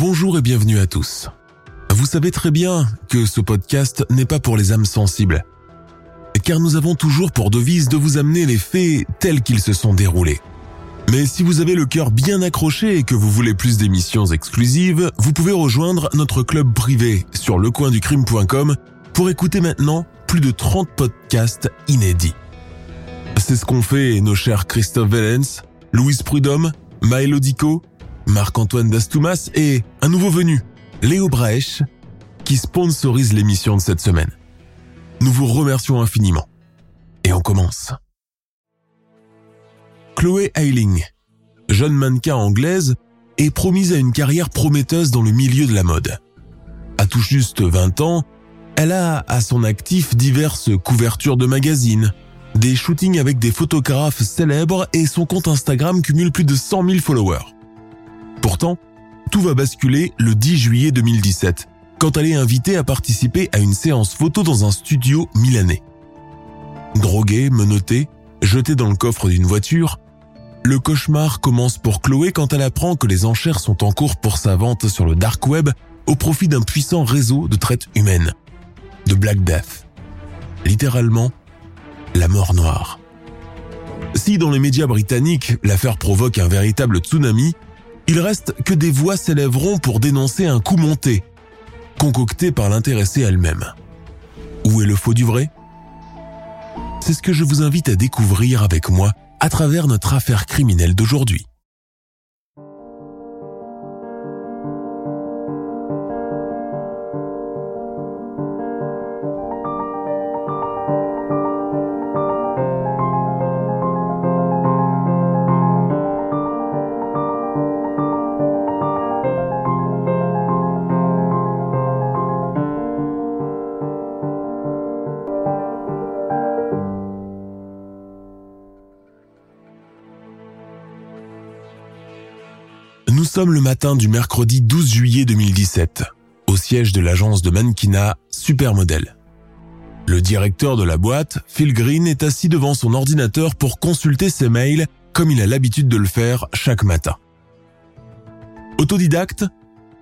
Bonjour et bienvenue à tous. Vous savez très bien que ce podcast n'est pas pour les âmes sensibles, car nous avons toujours pour devise de vous amener les faits tels qu'ils se sont déroulés. Mais si vous avez le cœur bien accroché et que vous voulez plus d'émissions exclusives, vous pouvez rejoindre notre club privé sur lecoinducrime.com pour écouter maintenant plus de 30 podcasts inédits. C'est ce qu'ont fait nos chers Christophe Vellens, Louise Prudhomme, Maël Odico, Marc-Antoine Dastoumas et un nouveau venu, Léo Braech, qui sponsorise l'émission de cette semaine. Nous vous remercions infiniment. Et on commence. Chloé Eiling, jeune mannequin anglaise, est promise à une carrière prometteuse dans le milieu de la mode. À tout juste 20 ans, elle a à son actif diverses couvertures de magazines, des shootings avec des photographes célèbres et son compte Instagram cumule plus de 100 000 followers. Pourtant, tout va basculer le 10 juillet 2017, quand elle est invitée à participer à une séance photo dans un studio milanais. Droguée, menottée, jetée dans le coffre d'une voiture, le cauchemar commence pour Chloé quand elle apprend que les enchères sont en cours pour sa vente sur le dark web au profit d'un puissant réseau de traite humaine, de Black Death. Littéralement, la mort noire. Si dans les médias britanniques, l'affaire provoque un véritable tsunami, il reste que des voix s'élèveront pour dénoncer un coup monté, concocté par l'intéressée elle-même. Où est le faux du vrai? C'est ce que je vous invite à découvrir avec moi à travers notre affaire criminelle d'aujourd'hui. Nous sommes le matin du mercredi 12 juillet 2017, au siège de l'agence de mannequinat Supermodel. Le directeur de la boîte, Phil Green, est assis devant son ordinateur pour consulter ses mails comme il a l'habitude de le faire chaque matin. Autodidacte,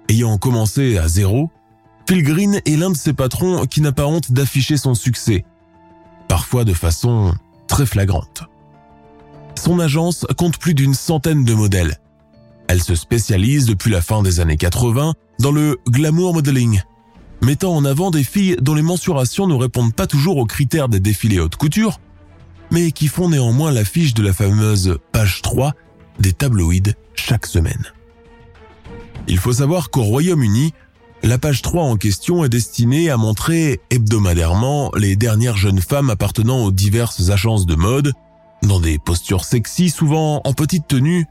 ayant commencé à zéro, Phil Green est l'un de ses patrons qui n'a pas honte d'afficher son succès, parfois de façon très flagrante. Son agence compte plus d'une centaine de modèles. Elle se spécialise depuis la fin des années 80 dans le glamour modeling, mettant en avant des filles dont les mensurations ne répondent pas toujours aux critères des défilés haute couture, mais qui font néanmoins l'affiche de la fameuse page 3 des tabloïds chaque semaine. Il faut savoir qu'au Royaume-Uni, la page 3 en question est destinée à montrer hebdomadairement les dernières jeunes femmes appartenant aux diverses agences de mode, dans des postures sexy souvent en petite tenue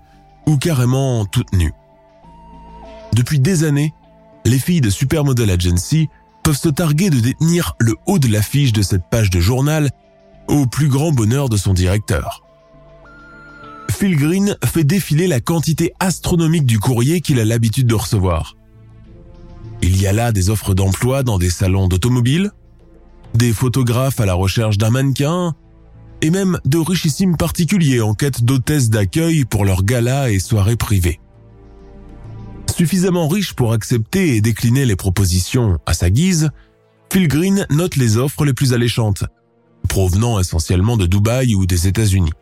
ou carrément toutes nues. Depuis des années, les filles de Supermodel Agency peuvent se targuer de détenir le haut de l'affiche de cette page de journal au plus grand bonheur de son directeur. Phil Green fait défiler la quantité astronomique du courrier qu'il a l'habitude de recevoir. Il y a là des offres d'emploi dans des salons d'automobile, des photographes à la recherche d'un mannequin, et même de richissimes particuliers en quête d'hôtesses d'accueil pour leurs galas et soirées privées. Suffisamment riche pour accepter et décliner les propositions à sa guise, Phil Green note les offres les plus alléchantes, provenant essentiellement de Dubaï ou des États-Unis.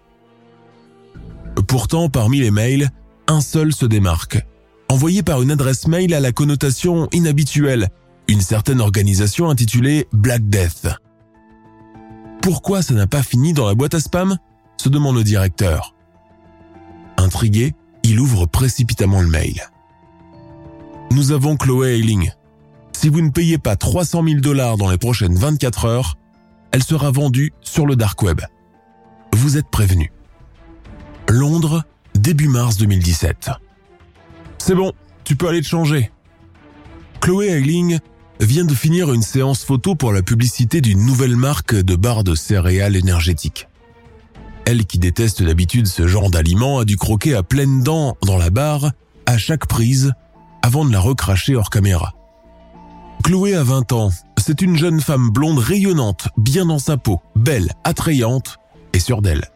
Pourtant, parmi les mails, un seul se démarque, envoyé par une adresse mail à la connotation inhabituelle, une certaine organisation intitulée Black Death. Pourquoi ça n'a pas fini dans la boîte à spam? se demande le directeur. Intrigué, il ouvre précipitamment le mail. Nous avons Chloé Eiling. Si vous ne payez pas 300 000 dollars dans les prochaines 24 heures, elle sera vendue sur le dark web. Vous êtes prévenu. Londres, début mars 2017. C'est bon, tu peux aller te changer. Chloé Eiling vient de finir une séance photo pour la publicité d'une nouvelle marque de barres de céréales énergétiques. Elle qui déteste d'habitude ce genre d'aliment a dû croquer à pleines dents dans la barre à chaque prise avant de la recracher hors caméra. Chloé a 20 ans, c'est une jeune femme blonde rayonnante, bien dans sa peau, belle, attrayante et sûre d'elle.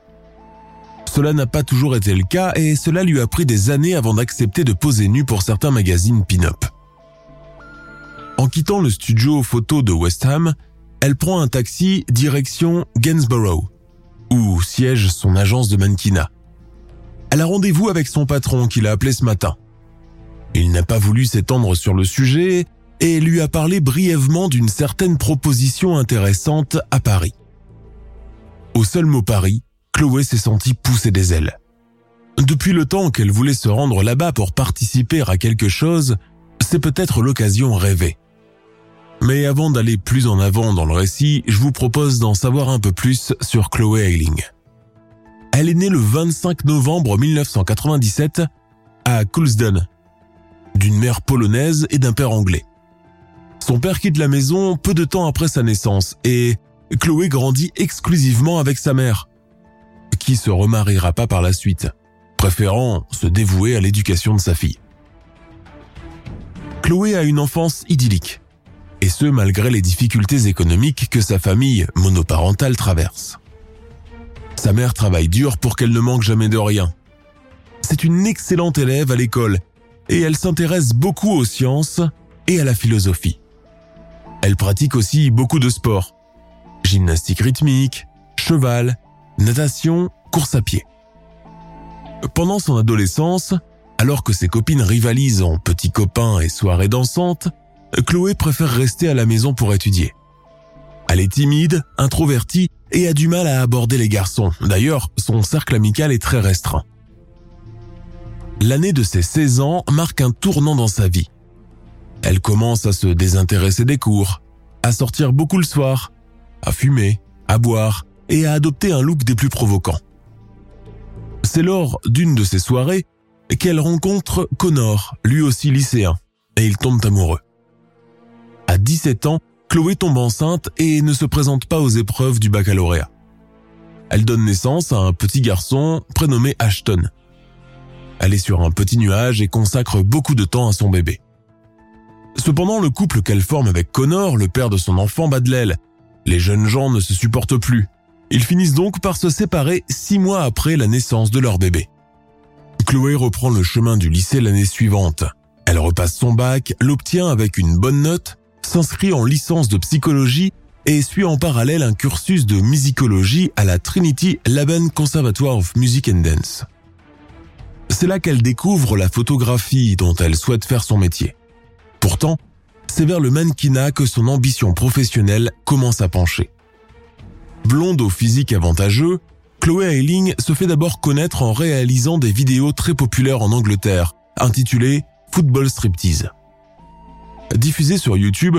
Cela n'a pas toujours été le cas et cela lui a pris des années avant d'accepter de poser nue pour certains magazines pin-up. En quittant le studio photo de West Ham, elle prend un taxi direction Gainsborough, où siège son agence de mannequinat. Elle a rendez-vous avec son patron qui l'a appelé ce matin. Il n'a pas voulu s'étendre sur le sujet et lui a parlé brièvement d'une certaine proposition intéressante à Paris. Au seul mot Paris, Chloé s'est sentie pousser des ailes. Depuis le temps qu'elle voulait se rendre là-bas pour participer à quelque chose, c'est peut-être l'occasion rêvée. Mais avant d'aller plus en avant dans le récit, je vous propose d'en savoir un peu plus sur Chloé Eiling. Elle est née le 25 novembre 1997 à Coulsdon, d'une mère polonaise et d'un père anglais. Son père quitte la maison peu de temps après sa naissance et Chloé grandit exclusivement avec sa mère, qui se remariera pas par la suite, préférant se dévouer à l'éducation de sa fille. Chloé a une enfance idyllique, et ce malgré les difficultés économiques que sa famille monoparentale traverse. Sa mère travaille dur pour qu'elle ne manque jamais de rien. C'est une excellente élève à l'école et elle s'intéresse beaucoup aux sciences et à la philosophie. Elle pratique aussi beaucoup de sports. Gymnastique rythmique, cheval, natation, course à pied. Pendant son adolescence, alors que ses copines rivalisent en petits copains et soirées dansantes, Chloé préfère rester à la maison pour étudier. Elle est timide, introvertie et a du mal à aborder les garçons. D'ailleurs, son cercle amical est très restreint. L'année de ses 16 ans marque un tournant dans sa vie. Elle commence à se désintéresser des cours, à sortir beaucoup le soir, à fumer, à boire et à adopter un look des plus provocants. C'est lors d'une de ces soirées qu'elle rencontre Connor, lui aussi lycéen, et ils tombent amoureux. À 17 ans, Chloé tombe enceinte et ne se présente pas aux épreuves du baccalauréat. Elle donne naissance à un petit garçon prénommé Ashton. Elle est sur un petit nuage et consacre beaucoup de temps à son bébé. Cependant, le couple qu'elle forme avec Connor, le père de son enfant, bat de l'aile. Les jeunes gens ne se supportent plus. Ils finissent donc par se séparer six mois après la naissance de leur bébé. Chloé reprend le chemin du lycée l'année suivante. Elle repasse son bac, l'obtient avec une bonne note, s'inscrit en licence de psychologie et suit en parallèle un cursus de musicologie à la Trinity Laban Conservatoire of Music and Dance. C'est là qu'elle découvre la photographie dont elle souhaite faire son métier. Pourtant, c'est vers le mannequinat que son ambition professionnelle commence à pencher. Blonde au physique avantageux, Chloé Eiling se fait d'abord connaître en réalisant des vidéos très populaires en Angleterre, intitulées Football Striptease. Diffusées sur YouTube,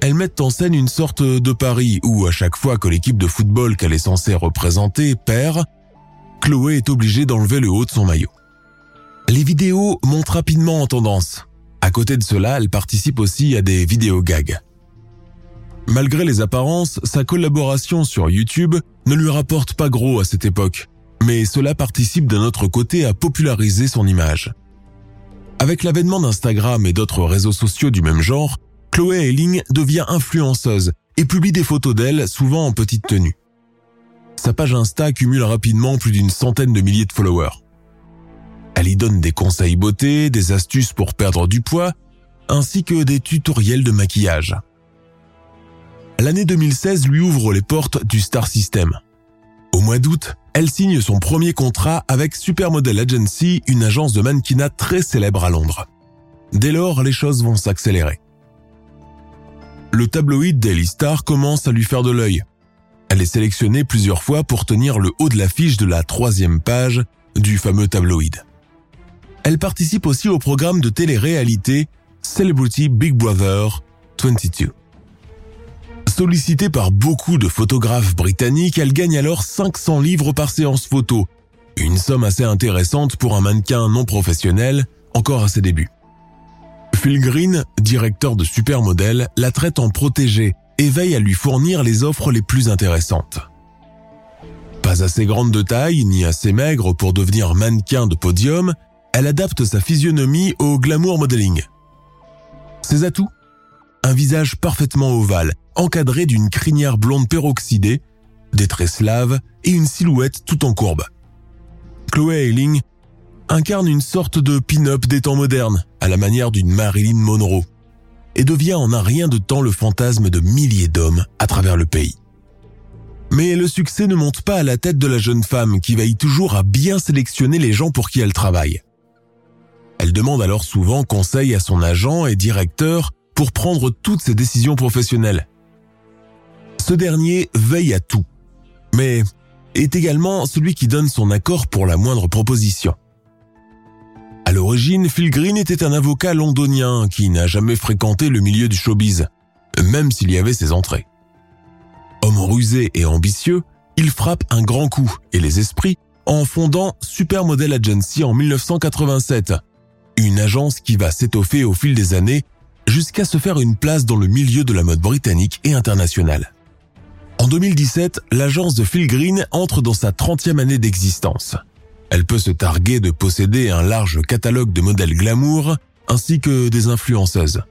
elles mettent en scène une sorte de pari où à chaque fois que l'équipe de football qu'elle est censée représenter perd, Chloé est obligée d'enlever le haut de son maillot. Les vidéos montent rapidement en tendance. À côté de cela, elle participe aussi à des vidéos gags. Malgré les apparences, sa collaboration sur YouTube ne lui rapporte pas gros à cette époque, mais cela participe d'un autre côté à populariser son image. Avec l'avènement d'Instagram et d'autres réseaux sociaux du même genre, Chloé Eiling devient influenceuse et publie des photos d'elle, souvent en petite tenue. Sa page Insta cumule rapidement plus d'une centaine de milliers de followers. Elle y donne des conseils beauté, des astuces pour perdre du poids, ainsi que des tutoriels de maquillage. L'année 2016 lui ouvre les portes du Star System. Au mois d'août, elle signe son premier contrat avec Supermodel Agency, une agence de mannequinat très célèbre à Londres. Dès lors, les choses vont s'accélérer. Le tabloïd Daily Star commence à lui faire de l'œil. Elle est sélectionnée plusieurs fois pour tenir le haut de l'affiche de la troisième page du fameux tabloïd. Elle participe aussi au programme de télé-réalité Celebrity Big Brother 22. Sollicitée par beaucoup de photographes britanniques, elle gagne alors 500 livres par séance photo, une somme assez intéressante pour un mannequin non professionnel encore à ses débuts. Phil Green, directeur de Supermodel, la traite en protégée et veille à lui fournir les offres les plus intéressantes. Pas assez grande de taille ni assez maigre pour devenir mannequin de podium, elle adapte sa physionomie au glamour modeling. Ses atouts? Un visage parfaitement ovale, encadré d'une crinière blonde peroxydée, des traits slaves et une silhouette tout en courbe. Chloé Ayling incarne une sorte de pin-up des temps modernes, à la manière d'une Marilyn Monroe, et devient en un rien de temps le fantasme de milliers d'hommes à travers le pays. Mais le succès ne monte pas à la tête de la jeune femme qui veille toujours à bien sélectionner les gens pour qui elle travaille. Elle demande alors souvent conseil à son agent et directeur pour prendre toutes ses décisions professionnelles. Ce dernier veille à tout, mais est également celui qui donne son accord pour la moindre proposition. À l'origine, Phil Green était un avocat londonien qui n'a jamais fréquenté le milieu du showbiz, même s'il y avait ses entrées. Homme rusé et ambitieux, il frappe un grand coup et les esprits en fondant Supermodel Agency en 1987, une agence qui va s'étoffer au fil des années jusqu'à se faire une place dans le milieu de la mode britannique et internationale. En 2017, l'agence de Phil Green entre dans sa 30e année d'existence. Elle peut se targuer de posséder un large catalogue de modèles glamour ainsi que des influenceuses.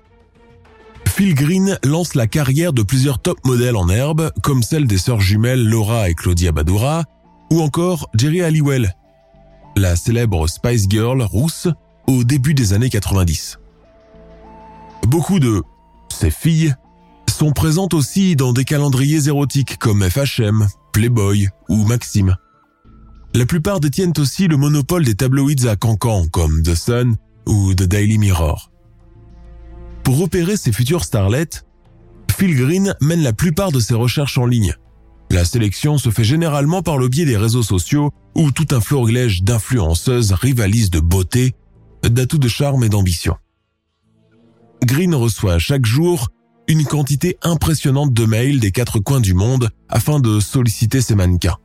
Phil Green lance la carrière de plusieurs top modèles en herbe, comme celle des sœurs jumelles Laura et Claudia Badura, ou encore Jerry Halliwell, la célèbre Spice Girl rousse au début des années 90. Beaucoup de ces filles sont présentes aussi dans des calendriers érotiques comme FHM, Playboy ou Maxim. La plupart détiennent aussi le monopole des tabloïds à cancan comme The Sun ou The Daily Mirror. Pour repérer ces futures starlets, Phil Green mène la plupart de ses recherches en ligne. La sélection se fait généralement par le biais des réseaux sociaux où tout un florilège d'influenceuses rivalise de beauté, d'atouts de charme et d'ambition. Green reçoit chaque jour une quantité impressionnante de mails des quatre coins du monde afin de solliciter ses mannequins.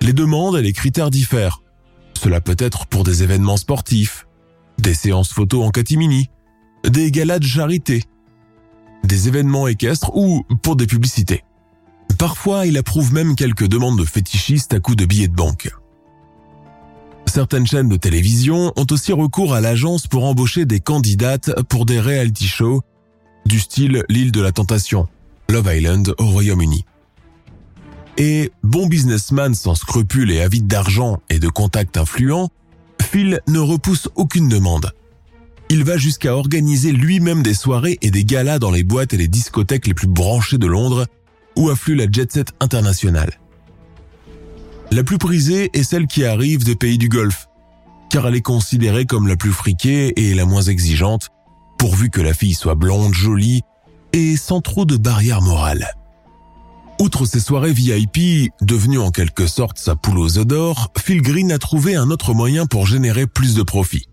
Les demandes et les critères diffèrent. Cela peut être pour des événements sportifs, des séances photos en catimini, des galas de charité, des événements équestres ou pour des publicités. Parfois, il approuve même quelques demandes de fétichistes à coups de billets de banque. Certaines chaînes de télévision ont aussi recours à l'agence pour embaucher des candidates pour des reality shows du style L'île de la tentation, Love Island au Royaume-Uni. Et bon businessman sans scrupules et avide d'argent et de contacts influents, Phil ne repousse aucune demande. Il va jusqu'à organiser lui-même des soirées et des galas dans les boîtes et les discothèques les plus branchées de Londres, où afflue la jet set internationale. La plus prisée est celle qui arrive des pays du Golfe, car elle est considérée comme la plus friquée et la moins exigeante, pourvu que la fille soit blonde, jolie et sans trop de barrières morales. Outre ces soirées VIP, devenues en quelque sorte sa poule aux d'or, Phil Green a trouvé un autre moyen pour générer plus de profit.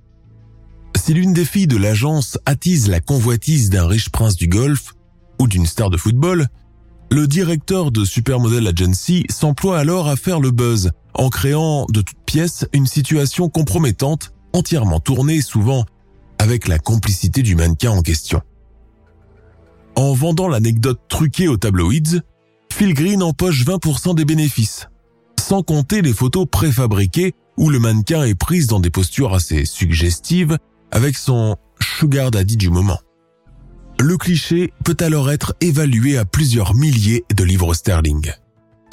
Si l'une des filles de l'agence attise la convoitise d'un riche prince du golf ou d'une star de football, le directeur de Supermodel Agency s'emploie alors à faire le buzz en créant de toutes pièces une situation compromettante entièrement tournée souvent avec la complicité du mannequin en question. En vendant l'anecdote truquée aux tabloïds, Phil Green empoche 20% des bénéfices, sans compter les photos préfabriquées où le mannequin est prise dans des postures assez suggestives avec son sugar daddy du moment. Le cliché peut alors être évalué à plusieurs milliers de livres sterling.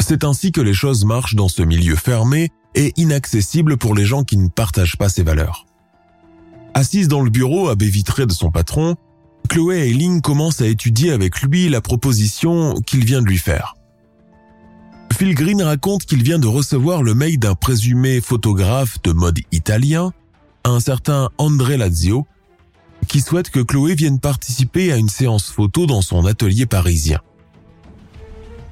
C'est ainsi que les choses marchent dans ce milieu fermé et inaccessible pour les gens qui ne partagent pas ces valeurs. Assise dans le bureau à baie de son patron, Chloé Ayling commence à étudier avec lui la proposition qu'il vient de lui faire. Phil Green raconte qu'il vient de recevoir le mail d'un présumé photographe de mode italien, un certain André Lazio, qui souhaite que Chloé vienne participer à une séance photo dans son atelier parisien.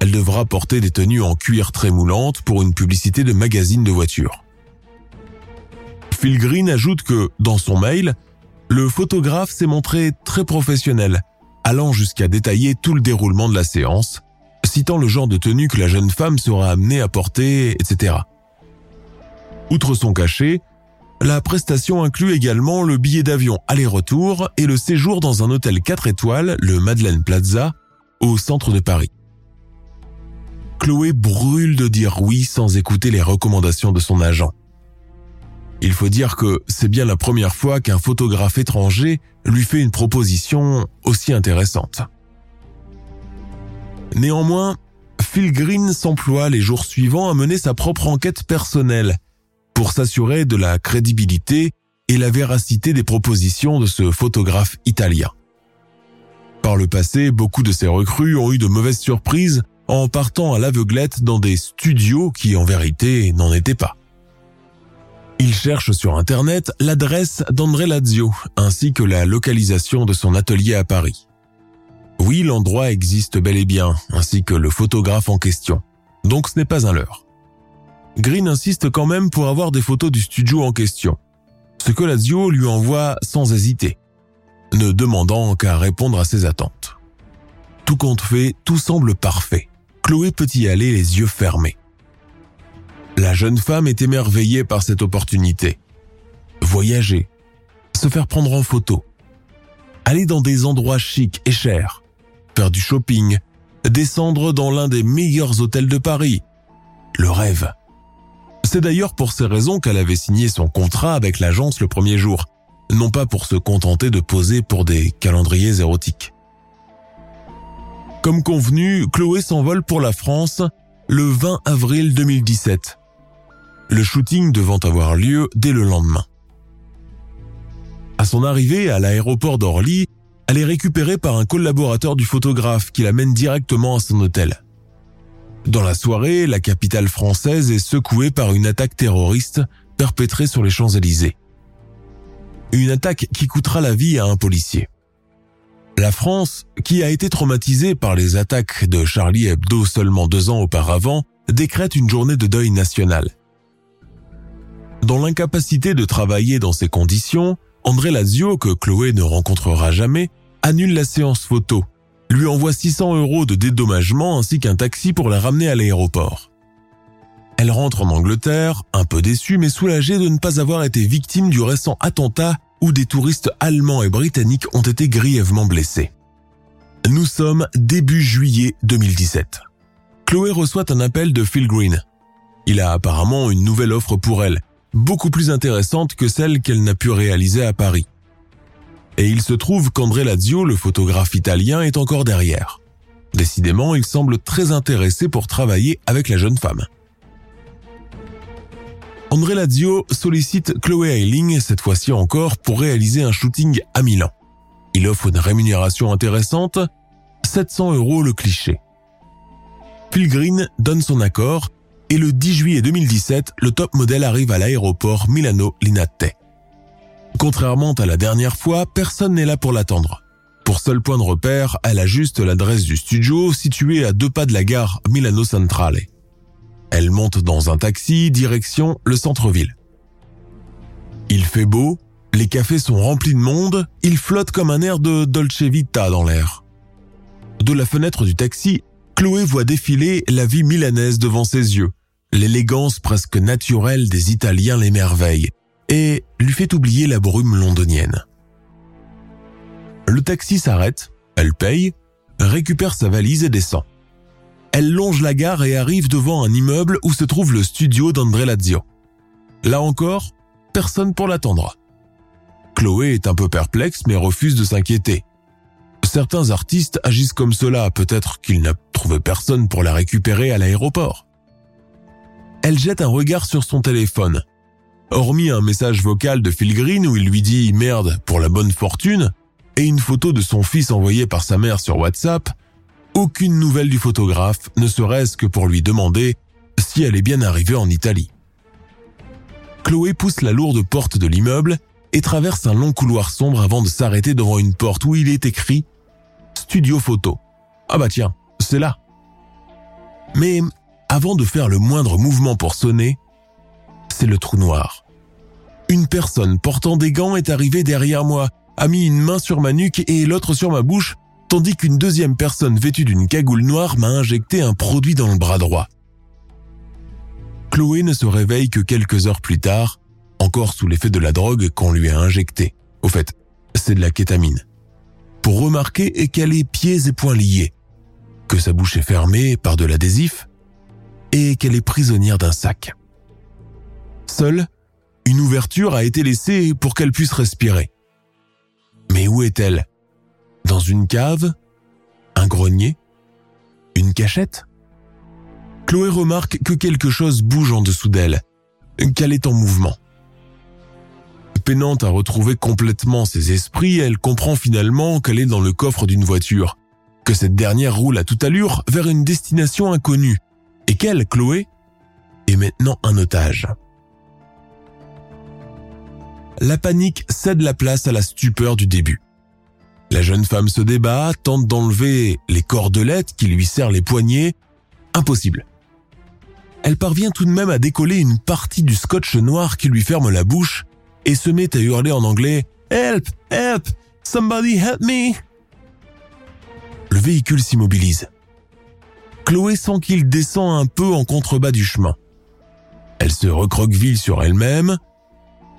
Elle devra porter des tenues en cuir très moulantes pour une publicité de magazine de voitures. Phil Green ajoute que, dans son mail, le photographe s'est montré très professionnel allant jusqu'à détailler tout le déroulement de la séance, citant le genre de tenue que la jeune femme sera amenée à porter, etc. Outre son cachet, la prestation inclut également le billet d'avion aller-retour et le séjour dans un hôtel 4 étoiles, le Madeleine Plaza, au centre de Paris. Chloé brûle de dire oui sans écouter les recommandations de son agent. Il faut dire que c'est bien la première fois qu'un photographe étranger lui fait une proposition aussi intéressante. Néanmoins, Phil Green s'emploie les jours suivants à mener sa propre enquête personnelle pour s'assurer de la crédibilité et la véracité des propositions de ce photographe italien. Par le passé, beaucoup de ces recrues ont eu de mauvaises surprises en partant à l'aveuglette dans des studios qui en vérité n'en étaient pas. Il cherche sur Internet l'adresse d'André Lazio ainsi que la localisation de son atelier à Paris. Oui, l'endroit existe bel et bien, ainsi que le photographe en question, donc ce n'est pas un leurre. Green insiste quand même pour avoir des photos du studio en question, ce que Lazio lui envoie sans hésiter, ne demandant qu'à répondre à ses attentes. Tout compte fait, tout semble parfait. Chloé peut y aller les yeux fermés. La jeune femme est émerveillée par cette opportunité. Voyager, se faire prendre en photo, aller dans des endroits chics et chers, faire du shopping, descendre dans l'un des meilleurs hôtels de Paris. Le rêve. C'est d'ailleurs pour ces raisons qu'elle avait signé son contrat avec l'agence le premier jour, non pas pour se contenter de poser pour des calendriers érotiques. Comme convenu, Chloé s'envole pour la France le 20 avril 2017. Le shooting devant avoir lieu dès le lendemain. À son arrivée à l'aéroport d'Orly, elle est récupérée par un collaborateur du photographe qui l'amène directement à son hôtel. Dans la soirée, la capitale française est secouée par une attaque terroriste perpétrée sur les Champs-Élysées. Une attaque qui coûtera la vie à un policier. La France, qui a été traumatisée par les attaques de Charlie Hebdo seulement deux ans auparavant, décrète une journée de deuil national. Dans l'incapacité de travailler dans ces conditions, André Lazio, que Chloé ne rencontrera jamais, annule la séance photo, lui envoie 600 euros de dédommagement ainsi qu'un taxi pour la ramener à l'aéroport. Elle rentre en Angleterre, un peu déçue mais soulagée de ne pas avoir été victime du récent attentat où des touristes allemands et britanniques ont été grièvement blessés. Nous sommes début juillet 2017. Chloé reçoit un appel de Phil Green. Il a apparemment une nouvelle offre pour elle, beaucoup plus intéressante que celle qu'elle n'a pu réaliser à Paris. Et il se trouve qu'André Lazio, le photographe italien, est encore derrière. Décidément, il semble très intéressé pour travailler avec la jeune femme. André Lazio sollicite Chloé Eiling, cette fois-ci encore, pour réaliser un shooting à Milan. Il offre une rémunération intéressante, 700 euros le cliché. Pilgrim donne son accord et le 10 juillet 2017, le top modèle arrive à l'aéroport Milano Linate. Contrairement à la dernière fois, personne n'est là pour l'attendre. Pour seul point de repère, elle a juste l'adresse du studio situé à deux pas de la gare Milano Centrale. Elle monte dans un taxi, direction le centre-ville. Il fait beau, les cafés sont remplis de monde, il flotte comme un air de Dolce Vita dans l'air. De la fenêtre du taxi, Chloé voit défiler la vie milanaise devant ses yeux. L'élégance presque naturelle des Italiens l'émerveille et lui fait oublier la brume londonienne. Le taxi s'arrête, elle paye, récupère sa valise et descend. Elle longe la gare et arrive devant un immeuble où se trouve le studio d'André Lazio. Là encore, personne pour l'attendre. Chloé est un peu perplexe mais refuse de s'inquiéter. Certains artistes agissent comme cela, peut-être qu'il n'a trouvé personne pour la récupérer à l'aéroport. Elle jette un regard sur son téléphone. Hormis un message vocal de Phil Green où il lui dit merde pour la bonne fortune et une photo de son fils envoyée par sa mère sur WhatsApp, aucune nouvelle du photographe, ne serait-ce que pour lui demander si elle est bien arrivée en Italie. Chloé pousse la lourde porte de l'immeuble et traverse un long couloir sombre avant de s'arrêter devant une porte où il est écrit Studio photo. Ah bah tiens, c'est là. Mais avant de faire le moindre mouvement pour sonner, c'est le trou noir. Une personne portant des gants est arrivée derrière moi, a mis une main sur ma nuque et l'autre sur ma bouche tandis qu'une deuxième personne vêtue d'une cagoule noire m'a injecté un produit dans le bras droit. Chloé ne se réveille que quelques heures plus tard, encore sous l'effet de la drogue qu'on lui a injectée. Au fait, c'est de la kétamine. Pour remarquer qu'elle est pieds et poings liés, que sa bouche est fermée par de l'adhésif et qu'elle est prisonnière d'un sac. Seule, une ouverture a été laissée pour qu'elle puisse respirer. Mais où est-elle? Dans une cave? Un grenier? Une cachette? Chloé remarque que quelque chose bouge en dessous d'elle, qu'elle est en mouvement. Peinante à retrouver complètement ses esprits, elle comprend finalement qu'elle est dans le coffre d'une voiture, que cette dernière roule à toute allure vers une destination inconnue, et qu'elle, Chloé, est maintenant un otage. La panique cède la place à la stupeur du début. La jeune femme se débat, tente d'enlever les cordelettes qui lui serrent les poignets. Impossible. Elle parvient tout de même à décoller une partie du scotch noir qui lui ferme la bouche et se met à hurler en anglais Help! Help! Somebody help me! Le véhicule s'immobilise. Chloé sent qu'il descend un peu en contrebas du chemin. Elle se recroqueville sur elle-même.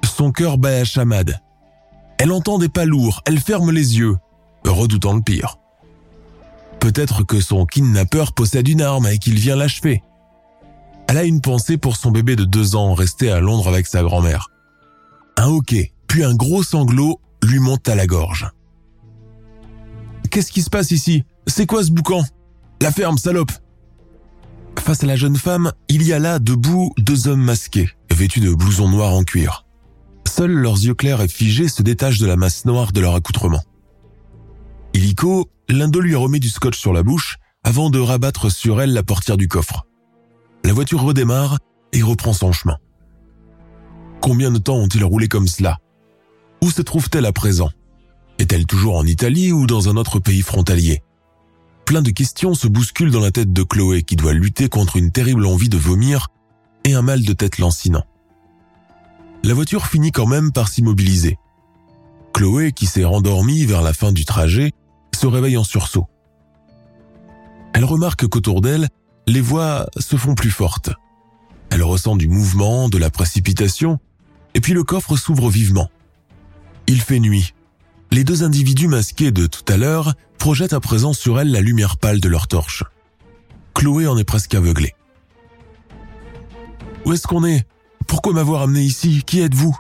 Son cœur bat à chamade. Elle entend des pas lourds, elle ferme les yeux, redoutant le pire. Peut-être que son kidnappeur possède une arme et qu'il vient l'achever. Elle a une pensée pour son bébé de deux ans resté à Londres avec sa grand-mère. Un hoquet, puis un gros sanglot lui monte à la gorge. Qu'est-ce qui se passe ici? C'est quoi ce boucan? La ferme, salope Face à la jeune femme, il y a là debout deux hommes masqués, vêtus de blousons noirs en cuir. Seuls leurs yeux clairs et figés se détachent de la masse noire de leur accoutrement. Illico, l'un d'eux lui remet du scotch sur la bouche avant de rabattre sur elle la portière du coffre. La voiture redémarre et reprend son chemin. Combien de temps ont-ils roulé comme cela? Où se trouve-t-elle à présent? Est-elle toujours en Italie ou dans un autre pays frontalier? Plein de questions se bousculent dans la tête de Chloé qui doit lutter contre une terrible envie de vomir et un mal de tête lancinant. La voiture finit quand même par s'immobiliser. Chloé, qui s'est rendormie vers la fin du trajet, se réveille en sursaut. Elle remarque qu'autour d'elle, les voix se font plus fortes. Elle ressent du mouvement, de la précipitation, et puis le coffre s'ouvre vivement. Il fait nuit. Les deux individus masqués de tout à l'heure projettent à présent sur elle la lumière pâle de leur torche. Chloé en est presque aveuglée. Où est-ce qu'on est? Pourquoi m'avoir amené ici? Qui êtes-vous?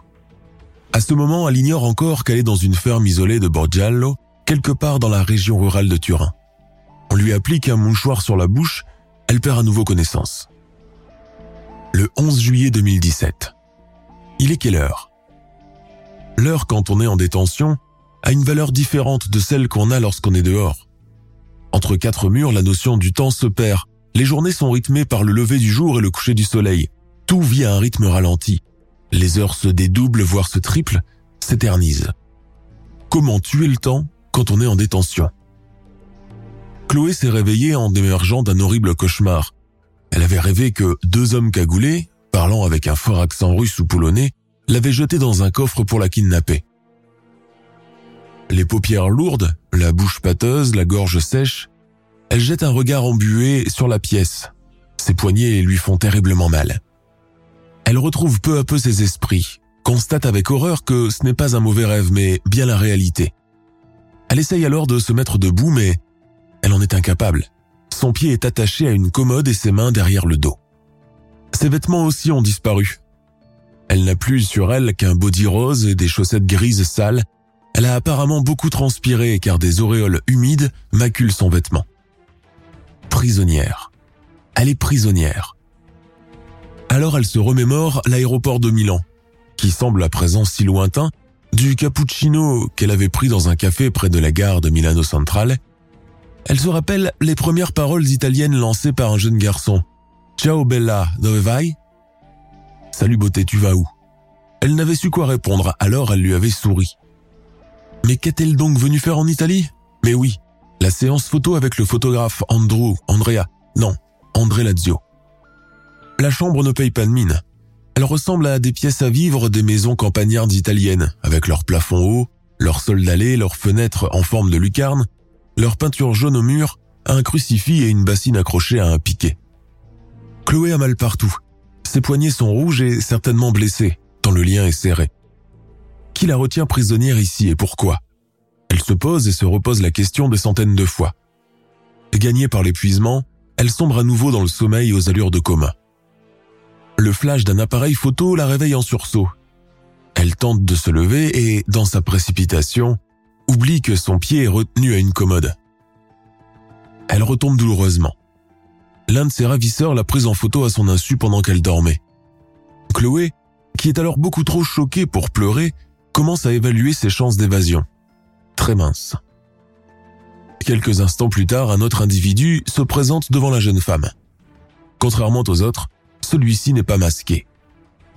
À ce moment, elle ignore encore qu'elle est dans une ferme isolée de Borgiallo, quelque part dans la région rurale de Turin. On lui applique un mouchoir sur la bouche, elle perd à nouveau connaissance. Le 11 juillet 2017. Il est quelle heure? L'heure quand on est en détention a une valeur différente de celle qu'on a lorsqu'on est dehors. Entre quatre murs, la notion du temps se perd. Les journées sont rythmées par le lever du jour et le coucher du soleil. Tout vit à un rythme ralenti. Les heures se dédoublent, voire se triplent, s'éternisent. Comment tuer le temps quand on est en détention? Chloé s'est réveillée en émergeant d'un horrible cauchemar. Elle avait rêvé que deux hommes cagoulés, parlant avec un fort accent russe ou polonais, l'avaient jetée dans un coffre pour la kidnapper. Les paupières lourdes, la bouche pâteuse, la gorge sèche, elle jette un regard embué sur la pièce. Ses poignets lui font terriblement mal. Elle retrouve peu à peu ses esprits, constate avec horreur que ce n'est pas un mauvais rêve, mais bien la réalité. Elle essaye alors de se mettre debout, mais elle en est incapable. Son pied est attaché à une commode et ses mains derrière le dos. Ses vêtements aussi ont disparu. Elle n'a plus sur elle qu'un body rose et des chaussettes grises sales. Elle a apparemment beaucoup transpiré car des auréoles humides maculent son vêtement. Prisonnière. Elle est prisonnière. Alors elle se remémore l'aéroport de Milan, qui semble à présent si lointain, du cappuccino qu'elle avait pris dans un café près de la gare de Milano Centrale. Elle se rappelle les premières paroles italiennes lancées par un jeune garçon. Ciao Bella, dove vai? Salut beauté, tu vas où? Elle n'avait su quoi répondre, alors elle lui avait souri. Mais qu'est-elle donc venue faire en Italie? Mais oui, la séance photo avec le photographe Andrew, Andrea, non, André Lazio. La chambre ne paye pas de mine. Elle ressemble à des pièces à vivre des maisons campagnardes italiennes, avec leurs plafonds hauts, leurs sols d'allée, leurs fenêtres en forme de lucarne, leur peinture jaune au mur un crucifix et une bassine accrochée à un piquet. Chloé a mal partout. Ses poignets sont rouges et certainement blessés, tant le lien est serré. Qui la retient prisonnière ici et pourquoi? Elle se pose et se repose la question des centaines de fois. Gagnée par l'épuisement, elle sombre à nouveau dans le sommeil aux allures de coma. Le flash d'un appareil photo la réveille en sursaut. Elle tente de se lever et, dans sa précipitation, oublie que son pied est retenu à une commode. Elle retombe douloureusement. L'un de ses ravisseurs l'a prise en photo à son insu pendant qu'elle dormait. Chloé, qui est alors beaucoup trop choquée pour pleurer, commence à évaluer ses chances d'évasion. Très mince. Quelques instants plus tard, un autre individu se présente devant la jeune femme. Contrairement aux autres, celui-ci n'est pas masqué.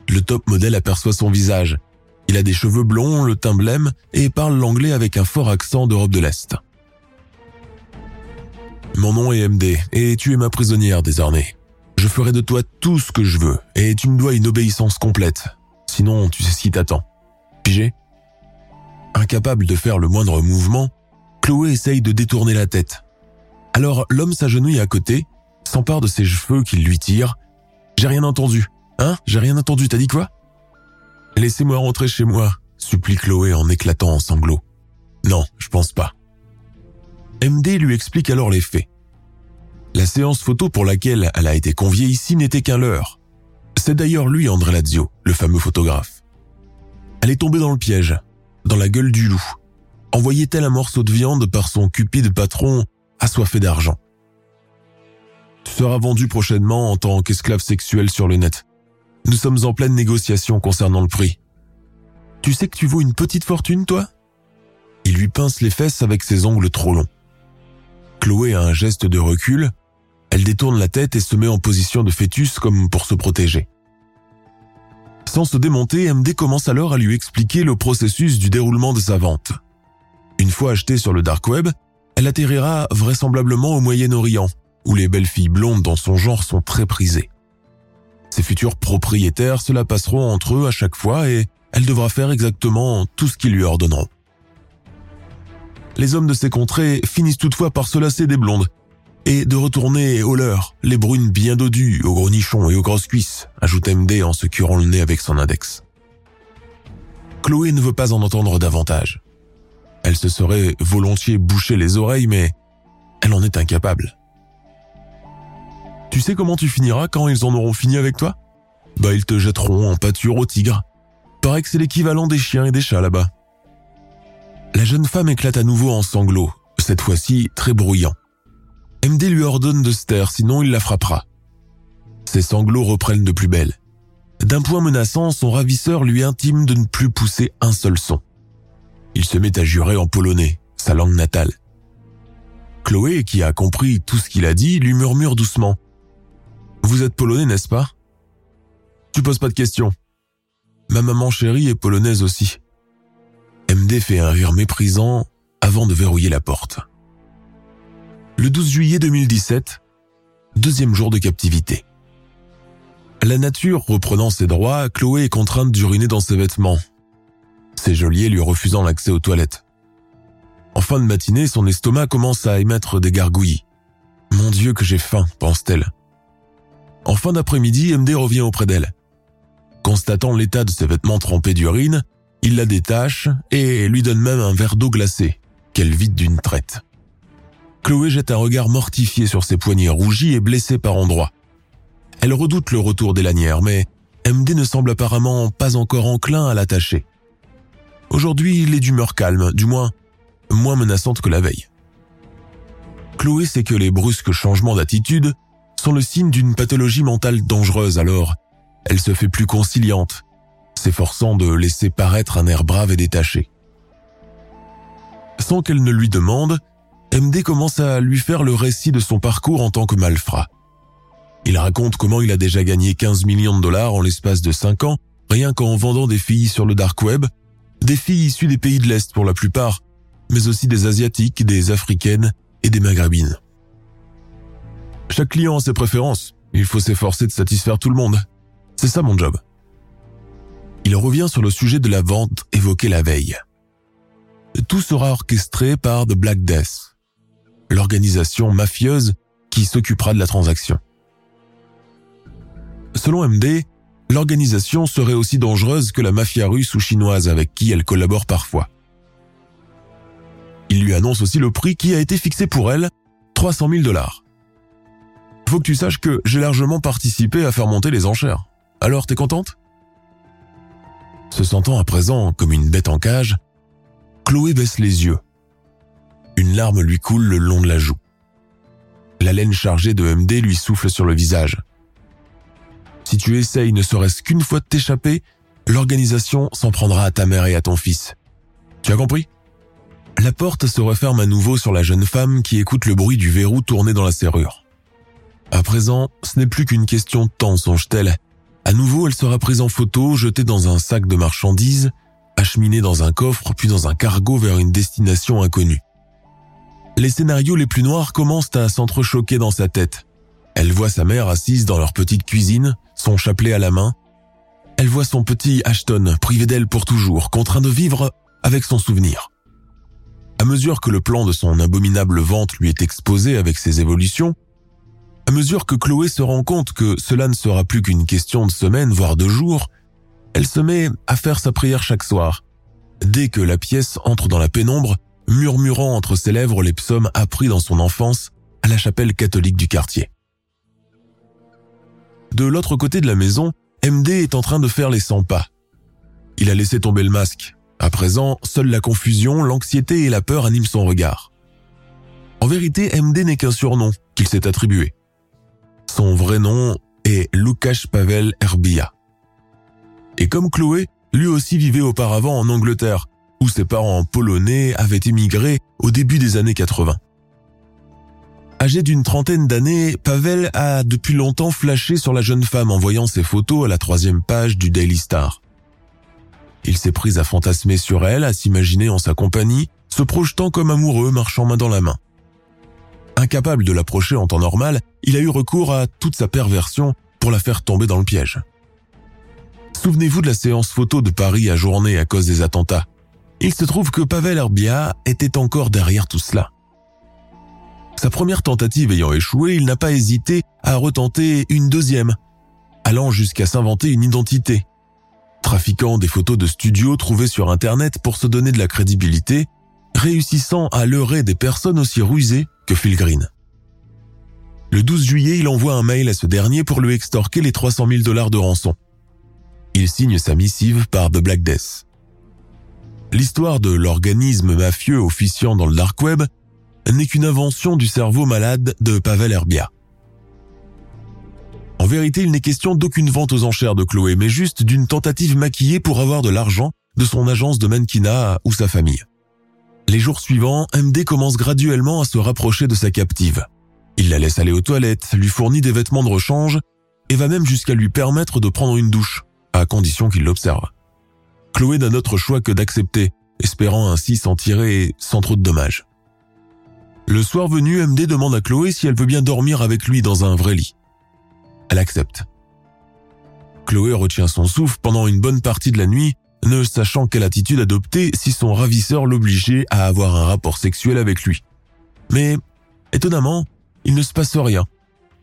Le top modèle aperçoit son visage. Il a des cheveux blonds, le teint blême et parle l'anglais avec un fort accent d'Europe de l'Est. Mon nom est MD et tu es ma prisonnière désormais. Je ferai de toi tout ce que je veux et tu me dois une obéissance complète. Sinon, tu sais ce qui t'attend. Pigé Incapable de faire le moindre mouvement, Chloé essaye de détourner la tête. Alors l'homme s'agenouille à côté, s'empare de ses cheveux qu'il lui tire. J'ai rien entendu. Hein? J'ai rien entendu, t'as dit quoi? Laissez-moi rentrer chez moi, supplie Chloé en éclatant en sanglots. Non, je pense pas. MD lui explique alors les faits. La séance photo pour laquelle elle a été conviée ici n'était qu'un leurre. C'est d'ailleurs lui, André Lazio, le fameux photographe. Elle est tombée dans le piège, dans la gueule du loup. Envoyait-elle un morceau de viande par son cupide patron assoiffé d'argent Tu seras vendu prochainement en tant qu'esclave sexuel sur le net. Nous sommes en pleine négociation concernant le prix. Tu sais que tu vaux une petite fortune, toi? Il lui pince les fesses avec ses ongles trop longs. Chloé a un geste de recul, elle détourne la tête et se met en position de fœtus comme pour se protéger. Sans se démonter, MD commence alors à lui expliquer le processus du déroulement de sa vente. Une fois achetée sur le dark web, elle atterrira vraisemblablement au Moyen-Orient, où les belles filles blondes dans son genre sont très prisées. Ses futurs propriétaires se la passeront entre eux à chaque fois et elle devra faire exactement tout ce qu'ils lui ordonneront. Les hommes de ces contrées finissent toutefois par se lasser des blondes et de retourner au leur, les brunes bien dodues, aux gros nichons et aux grosses cuisses, ajoute MD en se curant le nez avec son index. Chloé ne veut pas en entendre davantage. Elle se serait volontiers bouché les oreilles, mais elle en est incapable. Tu sais comment tu finiras quand ils en auront fini avec toi? Bah ils te jetteront en pâture au tigre. Paraît que c'est l'équivalent des chiens et des chats là-bas. La jeune femme éclate à nouveau en sanglots, cette fois-ci très bruyant. MD lui ordonne de se taire, sinon il la frappera. Ses sanglots reprennent de plus belle. D'un point menaçant, son ravisseur lui intime de ne plus pousser un seul son. Il se met à jurer en polonais, sa langue natale. Chloé, qui a compris tout ce qu'il a dit, lui murmure doucement. Vous êtes polonais, n'est-ce pas? Tu poses pas de questions. Ma maman chérie est polonaise aussi. MD fait un rire méprisant avant de verrouiller la porte. Le 12 juillet 2017, deuxième jour de captivité. La nature reprenant ses droits, Chloé est contrainte d'uriner dans ses vêtements, ses geôliers lui refusant l'accès aux toilettes. En fin de matinée, son estomac commence à émettre des gargouilles. Mon Dieu que j'ai faim, pense-t-elle. En fin d'après-midi, MD revient auprès d'elle. Constatant l'état de ses vêtements trempés d'urine, il la détache et lui donne même un verre d'eau glacée, qu'elle vide d'une traite. Chloé jette un regard mortifié sur ses poignets rougis et blessés par endroits. Elle redoute le retour des lanières, mais MD ne semble apparemment pas encore enclin à l'attacher. Aujourd'hui, il est d'humeur calme, du moins moins menaçante que la veille. Chloé sait que les brusques changements d'attitude sont le signe d'une pathologie mentale dangereuse alors elle se fait plus conciliante s'efforçant de laisser paraître un air brave et détaché. Sans qu'elle ne lui demande, MD commence à lui faire le récit de son parcours en tant que malfrat. Il raconte comment il a déjà gagné 15 millions de dollars en l'espace de 5 ans, rien qu'en vendant des filles sur le dark web, des filles issues des pays de l'Est pour la plupart, mais aussi des Asiatiques, des Africaines et des Maghrébines. Chaque client a ses préférences, il faut s'efforcer de satisfaire tout le monde. C'est ça mon job il revient sur le sujet de la vente évoquée la veille. Tout sera orchestré par The Black Death, l'organisation mafieuse qui s'occupera de la transaction. Selon MD, l'organisation serait aussi dangereuse que la mafia russe ou chinoise avec qui elle collabore parfois. Il lui annonce aussi le prix qui a été fixé pour elle, 300 000 dollars. Faut que tu saches que j'ai largement participé à faire monter les enchères. Alors t'es contente? Se sentant à présent comme une bête en cage, Chloé baisse les yeux. Une larme lui coule le long de la joue. La laine chargée de MD lui souffle sur le visage. Si tu essayes ne serait-ce qu'une fois de t'échapper, l'organisation s'en prendra à ta mère et à ton fils. Tu as compris? La porte se referme à nouveau sur la jeune femme qui écoute le bruit du verrou tourné dans la serrure. À présent, ce n'est plus qu'une question de temps, songe-t-elle. À nouveau, elle sera prise en photo, jetée dans un sac de marchandises, acheminée dans un coffre, puis dans un cargo vers une destination inconnue. Les scénarios les plus noirs commencent à s'entrechoquer dans sa tête. Elle voit sa mère assise dans leur petite cuisine, son chapelet à la main. Elle voit son petit Ashton privé d'elle pour toujours, contraint de vivre avec son souvenir. À mesure que le plan de son abominable vente lui est exposé avec ses évolutions, à mesure que Chloé se rend compte que cela ne sera plus qu'une question de semaines, voire de jours, elle se met à faire sa prière chaque soir. Dès que la pièce entre dans la pénombre, murmurant entre ses lèvres les psaumes appris dans son enfance à la chapelle catholique du quartier. De l'autre côté de la maison, MD est en train de faire les 100 pas. Il a laissé tomber le masque. À présent, seule la confusion, l'anxiété et la peur animent son regard. En vérité, MD n'est qu'un surnom qu'il s'est attribué. Son vrai nom est Lukasz Pavel Herbia. Et comme Chloé, lui aussi vivait auparavant en Angleterre, où ses parents polonais avaient émigré au début des années 80. Âgé d'une trentaine d'années, Pavel a depuis longtemps flashé sur la jeune femme en voyant ses photos à la troisième page du Daily Star. Il s'est pris à fantasmer sur elle, à s'imaginer en sa compagnie, se projetant comme amoureux marchant main dans la main. Incapable de l'approcher en temps normal, il a eu recours à toute sa perversion pour la faire tomber dans le piège. Souvenez-vous de la séance photo de Paris à journée à cause des attentats. Il se trouve que Pavel Herbia était encore derrière tout cela. Sa première tentative ayant échoué, il n'a pas hésité à retenter une deuxième, allant jusqu'à s'inventer une identité. Trafiquant des photos de studio trouvées sur Internet pour se donner de la crédibilité, réussissant à leurrer des personnes aussi rusées que Phil Green. Le 12 juillet, il envoie un mail à ce dernier pour lui extorquer les 300 000 dollars de rançon. Il signe sa missive par The Black Death. L'histoire de l'organisme mafieux officiant dans le dark web n'est qu'une invention du cerveau malade de Pavel Herbia. En vérité, il n'est question d'aucune vente aux enchères de Chloé, mais juste d'une tentative maquillée pour avoir de l'argent de son agence de mannequinat ou sa famille. Les jours suivants, MD commence graduellement à se rapprocher de sa captive. Il la laisse aller aux toilettes, lui fournit des vêtements de rechange et va même jusqu'à lui permettre de prendre une douche, à condition qu'il l'observe. Chloé n'a d'autre choix que d'accepter, espérant ainsi s'en tirer sans trop de dommages. Le soir venu, MD demande à Chloé si elle veut bien dormir avec lui dans un vrai lit. Elle accepte. Chloé retient son souffle pendant une bonne partie de la nuit ne sachant quelle attitude adopter si son ravisseur l'obligeait à avoir un rapport sexuel avec lui. Mais, étonnamment, il ne se passe rien,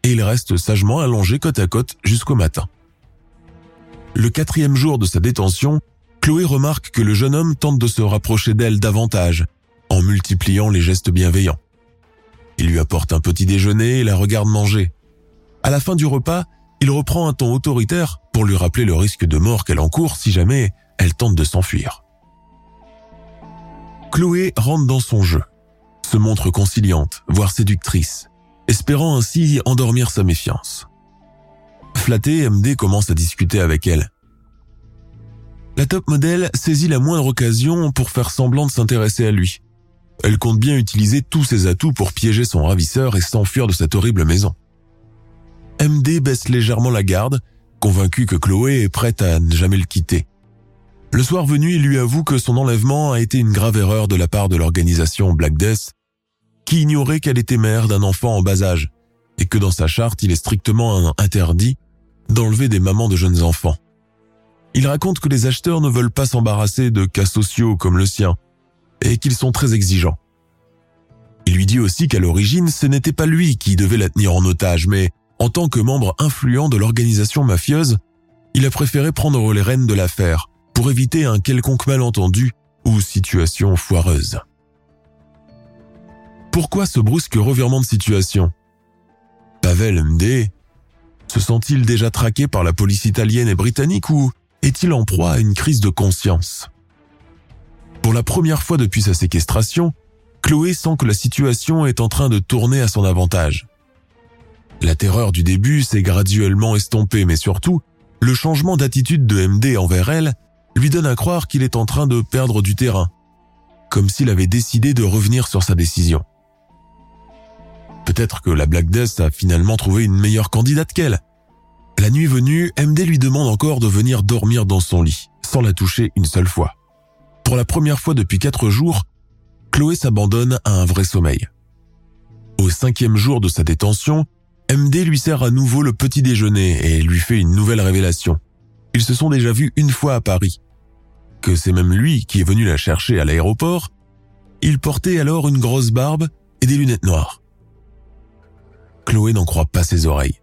et il reste sagement allongé côte à côte jusqu'au matin. Le quatrième jour de sa détention, Chloé remarque que le jeune homme tente de se rapprocher d'elle davantage, en multipliant les gestes bienveillants. Il lui apporte un petit déjeuner et la regarde manger. À la fin du repas, il reprend un ton autoritaire pour lui rappeler le risque de mort qu'elle encourt si jamais elle tente de s'enfuir. Chloé rentre dans son jeu, se montre conciliante, voire séductrice, espérant ainsi endormir sa méfiance. Flattée, MD commence à discuter avec elle. La top modèle saisit la moindre occasion pour faire semblant de s'intéresser à lui. Elle compte bien utiliser tous ses atouts pour piéger son ravisseur et s'enfuir de cette horrible maison. MD baisse légèrement la garde, convaincu que Chloé est prête à ne jamais le quitter. Le soir venu, il lui avoue que son enlèvement a été une grave erreur de la part de l'organisation Black Death, qui ignorait qu'elle était mère d'un enfant en bas âge, et que dans sa charte, il est strictement interdit d'enlever des mamans de jeunes enfants. Il raconte que les acheteurs ne veulent pas s'embarrasser de cas sociaux comme le sien, et qu'ils sont très exigeants. Il lui dit aussi qu'à l'origine, ce n'était pas lui qui devait la tenir en otage, mais en tant que membre influent de l'organisation mafieuse, il a préféré prendre les rênes de l'affaire pour éviter un quelconque malentendu ou situation foireuse. Pourquoi ce brusque revirement de situation? Pavel MD se sent-il déjà traqué par la police italienne et britannique ou est-il en proie à une crise de conscience? Pour la première fois depuis sa séquestration, Chloé sent que la situation est en train de tourner à son avantage. La terreur du début s'est graduellement estompée, mais surtout, le changement d'attitude de MD envers elle lui donne à croire qu'il est en train de perdre du terrain, comme s'il avait décidé de revenir sur sa décision. Peut-être que la Black Death a finalement trouvé une meilleure candidate qu'elle. La nuit venue, MD lui demande encore de venir dormir dans son lit, sans la toucher une seule fois. Pour la première fois depuis quatre jours, Chloé s'abandonne à un vrai sommeil. Au cinquième jour de sa détention, MD lui sert à nouveau le petit déjeuner et lui fait une nouvelle révélation. Ils se sont déjà vus une fois à Paris. Que c'est même lui qui est venu la chercher à l'aéroport. Il portait alors une grosse barbe et des lunettes noires. Chloé n'en croit pas ses oreilles.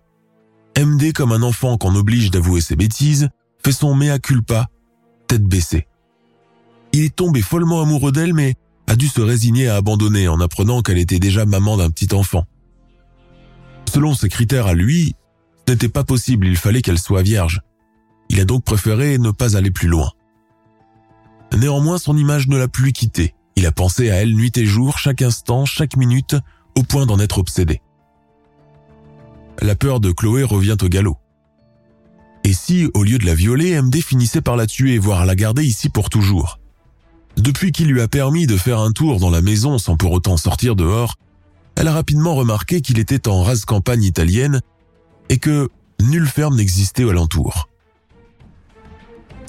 MD, comme un enfant qu'on oblige d'avouer ses bêtises, fait son mea culpa, tête baissée. Il est tombé follement amoureux d'elle, mais a dû se résigner à abandonner en apprenant qu'elle était déjà maman d'un petit enfant. Selon ses critères à lui, ce n'était pas possible, il fallait qu'elle soit vierge. Il a donc préféré ne pas aller plus loin. Néanmoins, son image ne l'a plus quitté. Il a pensé à elle nuit et jour, chaque instant, chaque minute, au point d'en être obsédé la peur de Chloé revient au galop. Et si, au lieu de la violer, MD finissait par la tuer, voire la garder ici pour toujours? Depuis qu'il lui a permis de faire un tour dans la maison sans pour autant sortir dehors, elle a rapidement remarqué qu'il était en rase campagne italienne et que nulle ferme n'existait alentour.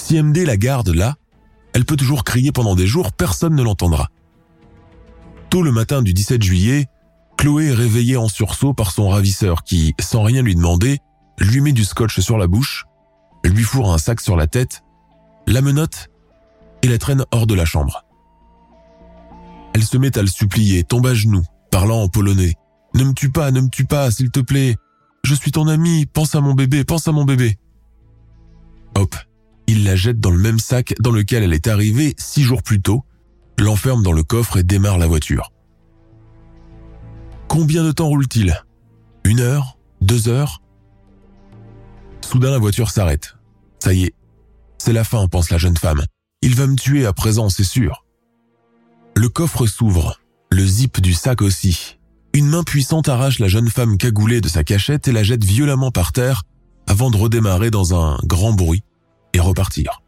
Si MD la garde là, elle peut toujours crier pendant des jours, personne ne l'entendra. Tôt le matin du 17 juillet, Chloé est réveillée en sursaut par son ravisseur qui, sans rien lui demander, lui met du scotch sur la bouche, lui fourre un sac sur la tête, la menotte et la traîne hors de la chambre. Elle se met à le supplier, tombe à genoux, parlant en polonais. Ne me tue pas, ne me tue pas, s'il te plaît. Je suis ton ami, pense à mon bébé, pense à mon bébé. Hop, il la jette dans le même sac dans lequel elle est arrivée six jours plus tôt, l'enferme dans le coffre et démarre la voiture. Combien de temps roule-t-il? Une heure? Deux heures? Soudain la voiture s'arrête. Ça y est, c'est la fin, pense la jeune femme. Il va me tuer à présent, c'est sûr. Le coffre s'ouvre, le zip du sac aussi. Une main puissante arrache la jeune femme cagoulée de sa cachette et la jette violemment par terre avant de redémarrer dans un grand bruit et repartir.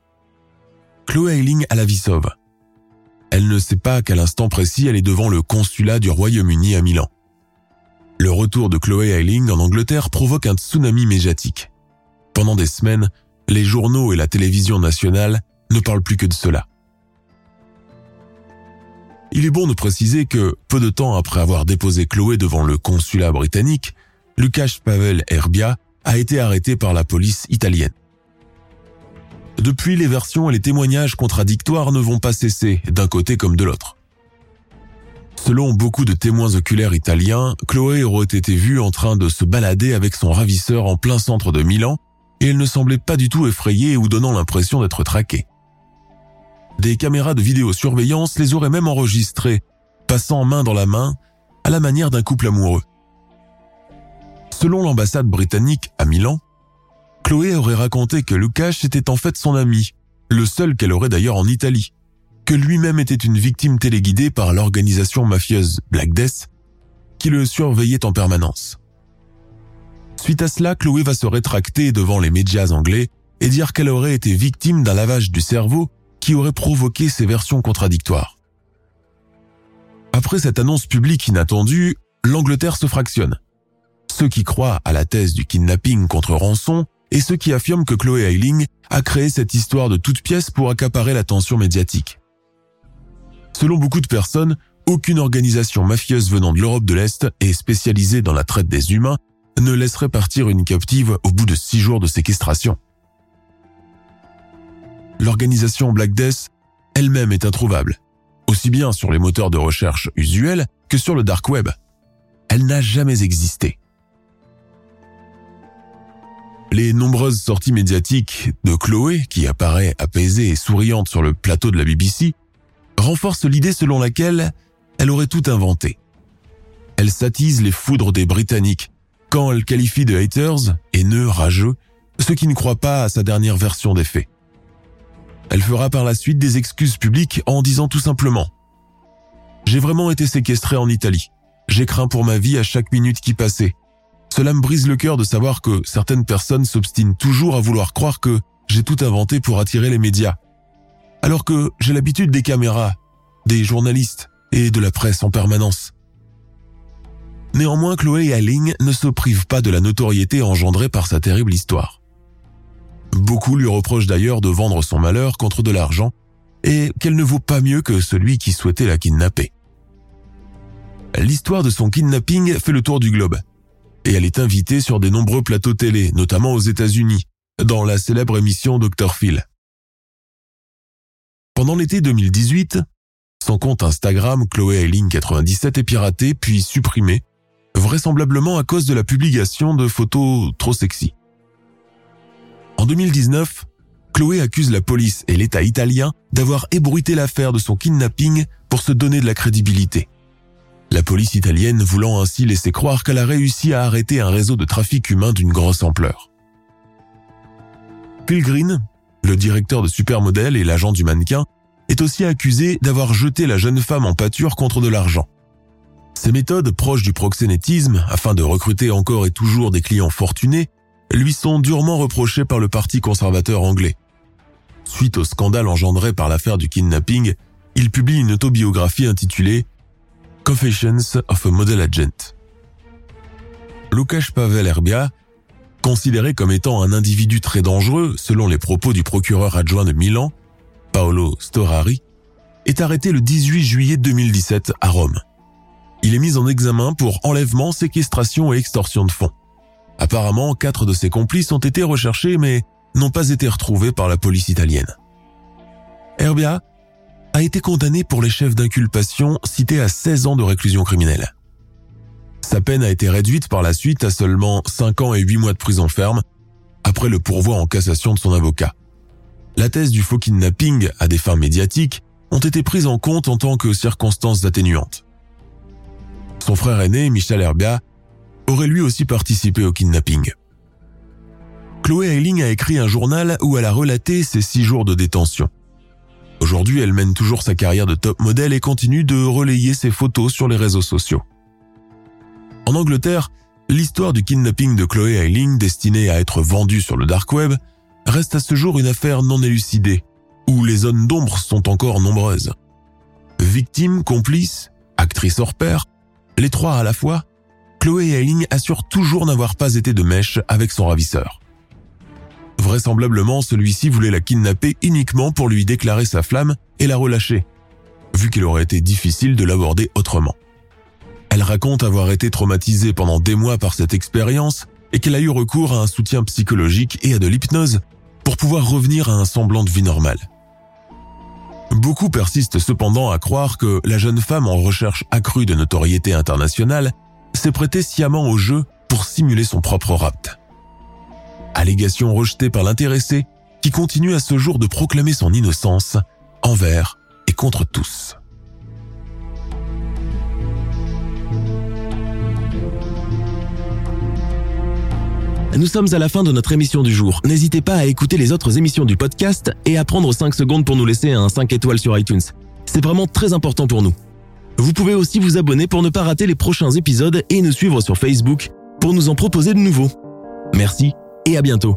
Chloé Eiling a la vie sauve. Elle ne sait pas qu'à l'instant précis, elle est devant le consulat du Royaume-Uni à Milan. Le retour de Chloé Eiling en Angleterre provoque un tsunami médiatique. Pendant des semaines, les journaux et la télévision nationale ne parlent plus que de cela. Il est bon de préciser que, peu de temps après avoir déposé Chloé devant le consulat britannique, Lukasz Pavel Herbia a été arrêté par la police italienne. Depuis, les versions et les témoignages contradictoires ne vont pas cesser, d'un côté comme de l'autre. Selon beaucoup de témoins oculaires italiens, Chloé aurait été vue en train de se balader avec son ravisseur en plein centre de Milan et elle ne semblait pas du tout effrayée ou donnant l'impression d'être traquée. Des caméras de vidéosurveillance les auraient même enregistrées, passant main dans la main, à la manière d'un couple amoureux. Selon l'ambassade britannique à Milan, Chloé aurait raconté que Lukasz était en fait son ami, le seul qu'elle aurait d'ailleurs en Italie, que lui-même était une victime téléguidée par l'organisation mafieuse Black Death, qui le surveillait en permanence. Suite à cela, Chloé va se rétracter devant les médias anglais et dire qu'elle aurait été victime d'un lavage du cerveau qui aurait provoqué ces versions contradictoires. Après cette annonce publique inattendue, l'Angleterre se fractionne. Ceux qui croient à la thèse du kidnapping contre rançon et ceux qui affirment que Chloé Eiling a créé cette histoire de toute pièce pour accaparer l'attention médiatique. Selon beaucoup de personnes, aucune organisation mafieuse venant de l'Europe de l'Est et spécialisée dans la traite des humains ne laisserait partir une captive au bout de six jours de séquestration. L'organisation Black Death elle-même est introuvable. aussi bien sur les moteurs de recherche usuels que sur le dark web. Elle n'a jamais existé. Les nombreuses sorties médiatiques de Chloé, qui apparaît apaisée et souriante sur le plateau de la BBC, renforcent l'idée selon laquelle elle aurait tout inventé. Elle s'attise les foudres des Britanniques quand elle qualifie de haters, haineux, rageux, ceux qui ne croient pas à sa dernière version des faits. Elle fera par la suite des excuses publiques en disant tout simplement ⁇ J'ai vraiment été séquestré en Italie. J'ai craint pour ma vie à chaque minute qui passait. Cela me brise le cœur de savoir que certaines personnes s'obstinent toujours à vouloir croire que j'ai tout inventé pour attirer les médias. Alors que j'ai l'habitude des caméras, des journalistes et de la presse en permanence. Néanmoins, Chloé Alling ne se prive pas de la notoriété engendrée par sa terrible histoire. Beaucoup lui reprochent d'ailleurs de vendre son malheur contre de l'argent et qu'elle ne vaut pas mieux que celui qui souhaitait la kidnapper. L'histoire de son kidnapping fait le tour du globe et elle est invitée sur de nombreux plateaux télé, notamment aux États-Unis, dans la célèbre émission Dr. Phil. Pendant l'été 2018, son compte Instagram Chloé Ailing 97 est piraté puis supprimé, vraisemblablement à cause de la publication de photos trop sexy. En 2019, Chloé accuse la police et l'État italien d'avoir ébruité l'affaire de son kidnapping pour se donner de la crédibilité. La police italienne voulant ainsi laisser croire qu'elle a réussi à arrêter un réseau de trafic humain d'une grosse ampleur. Phil Green, le directeur de Supermodel et l'agent du mannequin, est aussi accusé d'avoir jeté la jeune femme en pâture contre de l'argent. Ces méthodes proches du proxénétisme, afin de recruter encore et toujours des clients fortunés, lui sont durement reprochées par le Parti conservateur anglais. Suite au scandale engendré par l'affaire du kidnapping, il publie une autobiographie intitulée Confessions of a Model Agent. Lukasz Pavel Erbia, considéré comme étant un individu très dangereux selon les propos du procureur adjoint de Milan, Paolo Storari, est arrêté le 18 juillet 2017 à Rome. Il est mis en examen pour enlèvement, séquestration et extorsion de fonds. Apparemment, quatre de ses complices ont été recherchés mais n'ont pas été retrouvés par la police italienne. Herbia a été condamné pour les chefs d'inculpation cités à 16 ans de réclusion criminelle. Sa peine a été réduite par la suite à seulement 5 ans et 8 mois de prison ferme, après le pourvoi en cassation de son avocat. La thèse du faux kidnapping à des fins médiatiques ont été prises en compte en tant que circonstances atténuantes. Son frère aîné, Michel Herbia, aurait lui aussi participé au kidnapping. Chloé Ailing a écrit un journal où elle a relaté ses six jours de détention. Aujourd'hui, elle mène toujours sa carrière de top modèle et continue de relayer ses photos sur les réseaux sociaux. En Angleterre, l'histoire du kidnapping de Chloé Ailing destinée à être vendue sur le dark web reste à ce jour une affaire non élucidée, où les zones d'ombre sont encore nombreuses. Victime, complice, actrice hors pair, les trois à la fois, Chloé Ailing assure toujours n'avoir pas été de mèche avec son ravisseur. Vraisemblablement, celui-ci voulait la kidnapper uniquement pour lui déclarer sa flamme et la relâcher, vu qu'il aurait été difficile de l'aborder autrement. Elle raconte avoir été traumatisée pendant des mois par cette expérience et qu'elle a eu recours à un soutien psychologique et à de l'hypnose pour pouvoir revenir à un semblant de vie normale. Beaucoup persistent cependant à croire que la jeune femme en recherche accrue de notoriété internationale s'est prêtée sciemment au jeu pour simuler son propre rapt allégation rejetée par l'intéressé qui continue à ce jour de proclamer son innocence envers et contre tous. Nous sommes à la fin de notre émission du jour. N'hésitez pas à écouter les autres émissions du podcast et à prendre 5 secondes pour nous laisser un 5 étoiles sur iTunes. C'est vraiment très important pour nous. Vous pouvez aussi vous abonner pour ne pas rater les prochains épisodes et nous suivre sur Facebook pour nous en proposer de nouveaux. Merci et à bientôt.